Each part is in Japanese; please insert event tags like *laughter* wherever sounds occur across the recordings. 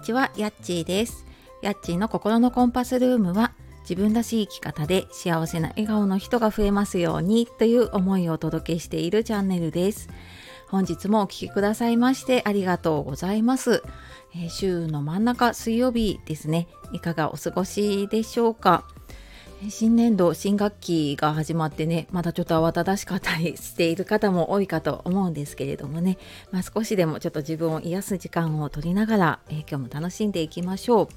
ちは、やっちーです。やっちーの心のコンパスルームは、自分らしい生き方で幸せな笑顔の人が増えますようにという思いをお届けしているチャンネルです。本日もお聴きくださいましてありがとうございます。え週の真ん中水曜日ですね。いかがお過ごしでしょうか？新年度新学期が始まってねまだちょっと慌ただしかったりしている方も多いかと思うんですけれどもね、まあ、少しでもちょっと自分を癒す時間を取りながら、えー今日も楽しんでいきましょう。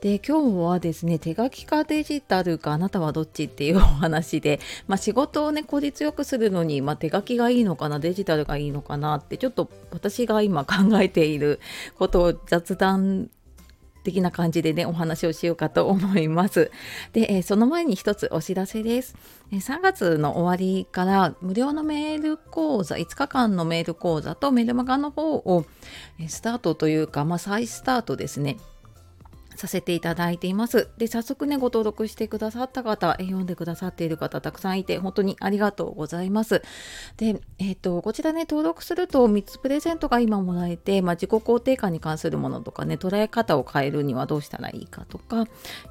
で今日はですね手書きかデジタルかあなたはどっちっていうお話で、まあ、仕事をね効率よくするのに、まあ、手書きがいいのかなデジタルがいいのかなってちょっと私が今考えていることを雑談的な感じでねお話をしようかと思います。で、えーその前に一つお知らせです。えー3月の終わりから無料のメール講座5日間のメール講座とメルマガの方をえスタートというか、まあ、再スタートですねさせていただいています。で、早速ね、ご登録してくださった方、え読んでくださっている方たくさんいて、本当にありがとうございます。で、えっ、と、こちらね、登録すると3つプレゼントが今もらえて、まあ、自己肯定感に関するものとかね、捉え方を変えるにはどうしたらいいかとか、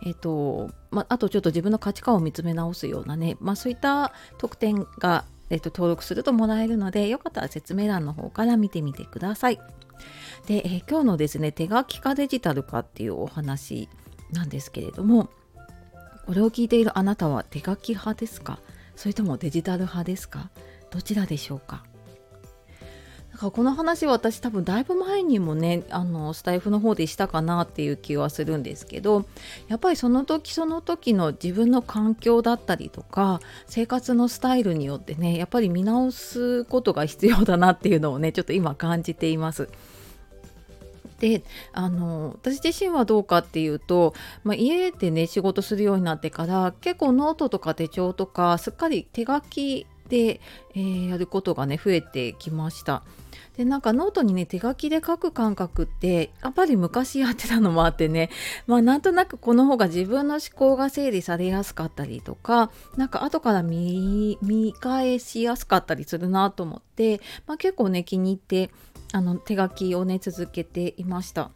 えっ、と、まあ、あとちょっと自分の価値観を見つめ直すようなね、まあ、そういった特典が、えっと登録するともらえるので、よかったら説明欄の方から見てみてください。で、えー今日のですね手書きかデジタルかっていうお話なんですけれどもこれを聞いているあなたは手書き派ですか？それともデジタル派ですか？どちらでしょうか？なんかこの話は私多分だいぶ前にもねあのスタイフの方でしたかなっていう気はするんですけどやっぱりその時その時の自分の環境だったりとか生活のスタイルによってねやっぱり見直すことが必要だなっていうのをねちょっと今感じています。であの私自身はどうかっていうと、まあ、家でね仕事するようになってから結構ノートとか手帳とかすっかり手書きで、えーやることがね増えてきました。でなんかノートにね手書きで書く感覚ってやっぱり昔やってたのもあってねまあなんとなくこの方が自分の思考が整理されやすかったりとかなんか後から見見返しやすかったりするなと思って、まあ、結構ね気に入ってあの手書きをね続けていました。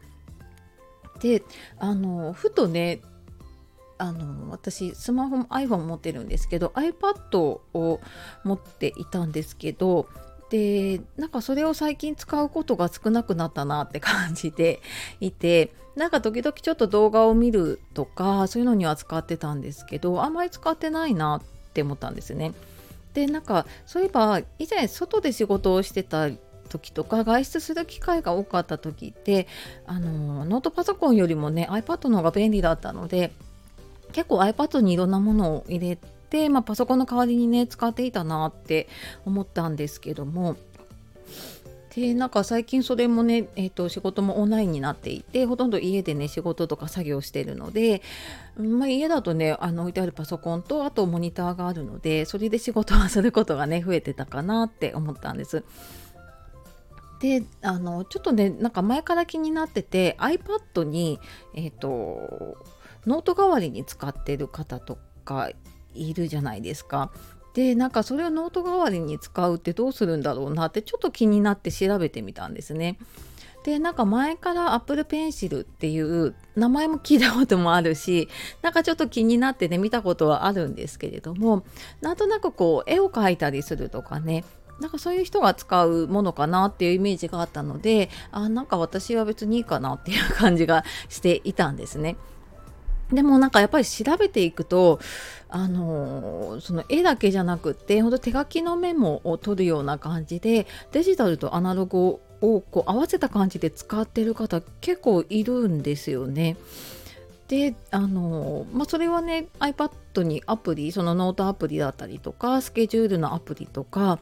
であのふとねあの私スマホも iPhone 持ってるんですけど iPad を持っていたんですけどでなんかそれを最近使うことが少なくなったなって感じていてなんか時々ちょっと動画を見るとかそういうのには使ってたんですけどあんまり使ってないなって思ったんですね。でなんかそういえば以前外で仕事をしてた時とか外出する機会が多かった時ってあのノートパソコンよりもね iPad の方が便利だったので結構 iPad にいろんなものを入れて、まあ、パソコンの代わりにね使っていたなって思ったんですけどもでなんか最近それもね、えー、と仕事もオンラインになっていてほとんど家でね仕事とか作業してるので、まあ、家だとねあの置いてあるパソコンとあとモニターがあるのでそれで仕事はすることがね増えてたかなって思ったんです。であのちょっとねなんか前から気になってて iPad にえっ、とノート代わりに使ってる方とかいるじゃないですか。でなんかそれをノート代わりに使うってどうするんだろうなってちょっと気になって調べてみたんですね。でなんか前から Apple Pencil っていう名前も聞いたこともあるしなんかちょっと気になってね見たことはあるんですけれどもなんとなくこう絵を描いたりするとかねなんかそういう人が使うものかなっていうイメージがあったのであなんか私は別にいいかなっていう感じがしていたんですね。でもなんかやっぱり調べていくとあのその絵だけじゃなくって本当手書きのメモを取るような感じでデジタルとアナログをこう合わせた感じで使ってる方結構いるんですよね。であのまあそれはね iPad にアプリそのノートアプリだったりとかスケジュールのアプリとか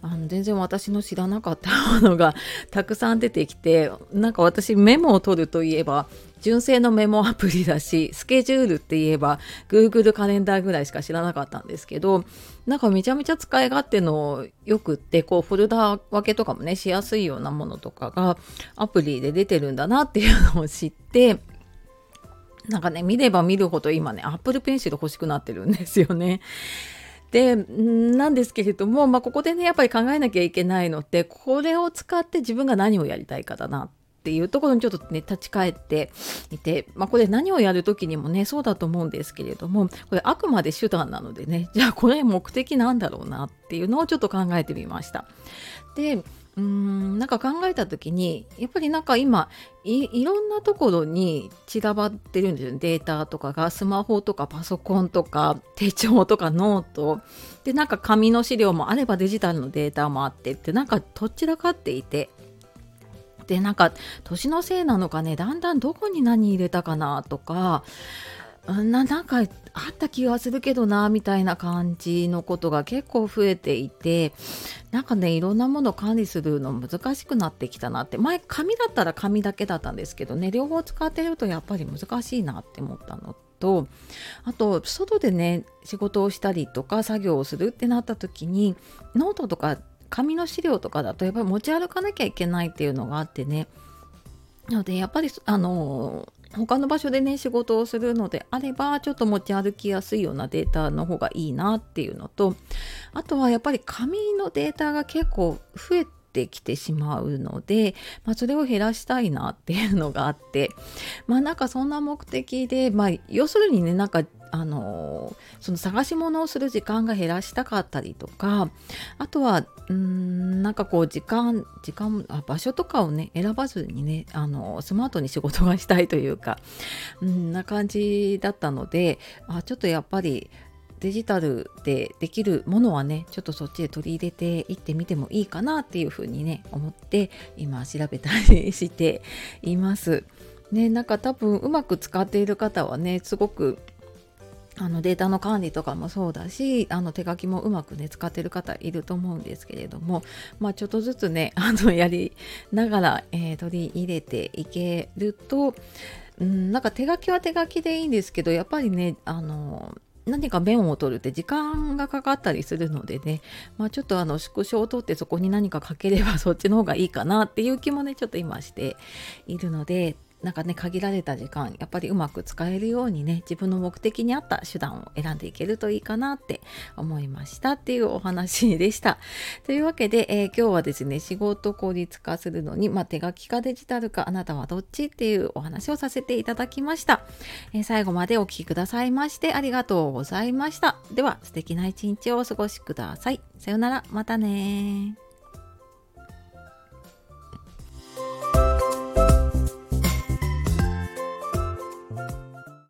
あの全然私の知らなかったものがたくさん出てきてなんか私メモを取るといえば純正のメモアプリだし *laughs* スケジュールって言えば Google カレンダーぐらいしか知らなかったんですけどなんかめちゃめちゃ使い勝手のよくってこうフォルダ分けとかもねしやすいようなものとかがアプリで出てるんだなっていうのを知ってなんかね見れば見るほど今ね Apple Pencil 欲しくなってるんですよね。*laughs* でなんですけれども、まあ、ここでねやっぱり考えなきゃいけないのってこれを使って自分が何をやりたいかだなっっていうところにちょっとね立ち返っていて、まあ、これ何をやる時にもねそうだと思うんですけれどもこれあくまで手段なのでねじゃあこれ目的なんだろうなっていうのをちょっと考えてみました。でうーんなんか考えた時にやっぱりなんか今いろんなところに散らばってるんですよデータとかがスマホとかパソコンとか手帳とかノートでなんか紙の資料もあればデジタルのデータもあってってなんかどちらかっていてでなんか年のせいなのかね。だんだんどこに何入れたかなとか。ななんかあった気がするけどなみたいな感じのことが結構増えていて。なんかねいろんなもの管理するの難しくなってきたなって。前紙だったら紙だけだったんですけどね。両方使ってるとやっぱり難しいなって思ったのと。あと外でね仕事をしたりとか作業をするってなった時にノートとか紙の資料とかだとやっぱり持ち歩かなきゃいけないっていうのがあってね。なのでやっぱりあの他の場所でね仕事をするのであればちょっと持ち歩きやすいようなデータの方がいいなっていうのとあとはやっぱり紙のデータが結構増えてきてしまうので、まあ、それを減らしたいなっていうのがあってまあなんかそんな目的でまあ要するにねなんかあのその探し物をする時間が減らしたかったりとかあとはうんなんかこう時間時間あ場所とかをね選ばずにねあのスマートに仕事がしたいというかうんな感じだったのであちょっとやっぱりデジタルでできるものはねちょっとそっちで取り入れていってみてもいいかなっていうふうにね思って今調べたりしています。ね、なんか多分うまく使っている方はねすごくあのデータの管理とかもそうだしあの手書きもうまくね使ってる方いると思うんですけれども、まあ、ちょっとずつね *laughs* あのやりながら、えー、取り入れていけると、うん、なんか手書きは手書きでいいんですけどやっぱりねあの何かメモを取るって時間がかかったりするのでね、まあ、ちょっとあの縮小を取ってそこに何か書ければそっちの方がいいかなっていう気もねちょっと今しているのでなんかね限られた時間やっぱりうまく使えるようにね自分の目的に合った手段を選んでいけるといいかなって思いましたっていうお話でした。*laughs* というわけで、えー、今日はですね仕事効率化するのに、まあ、手書きかデジタルかあなたはどっちっていうお話をさせていただきました。えー、最後までお聴きくださいましてありがとうございました。では素敵な一日をお過ごしください。さようならまたね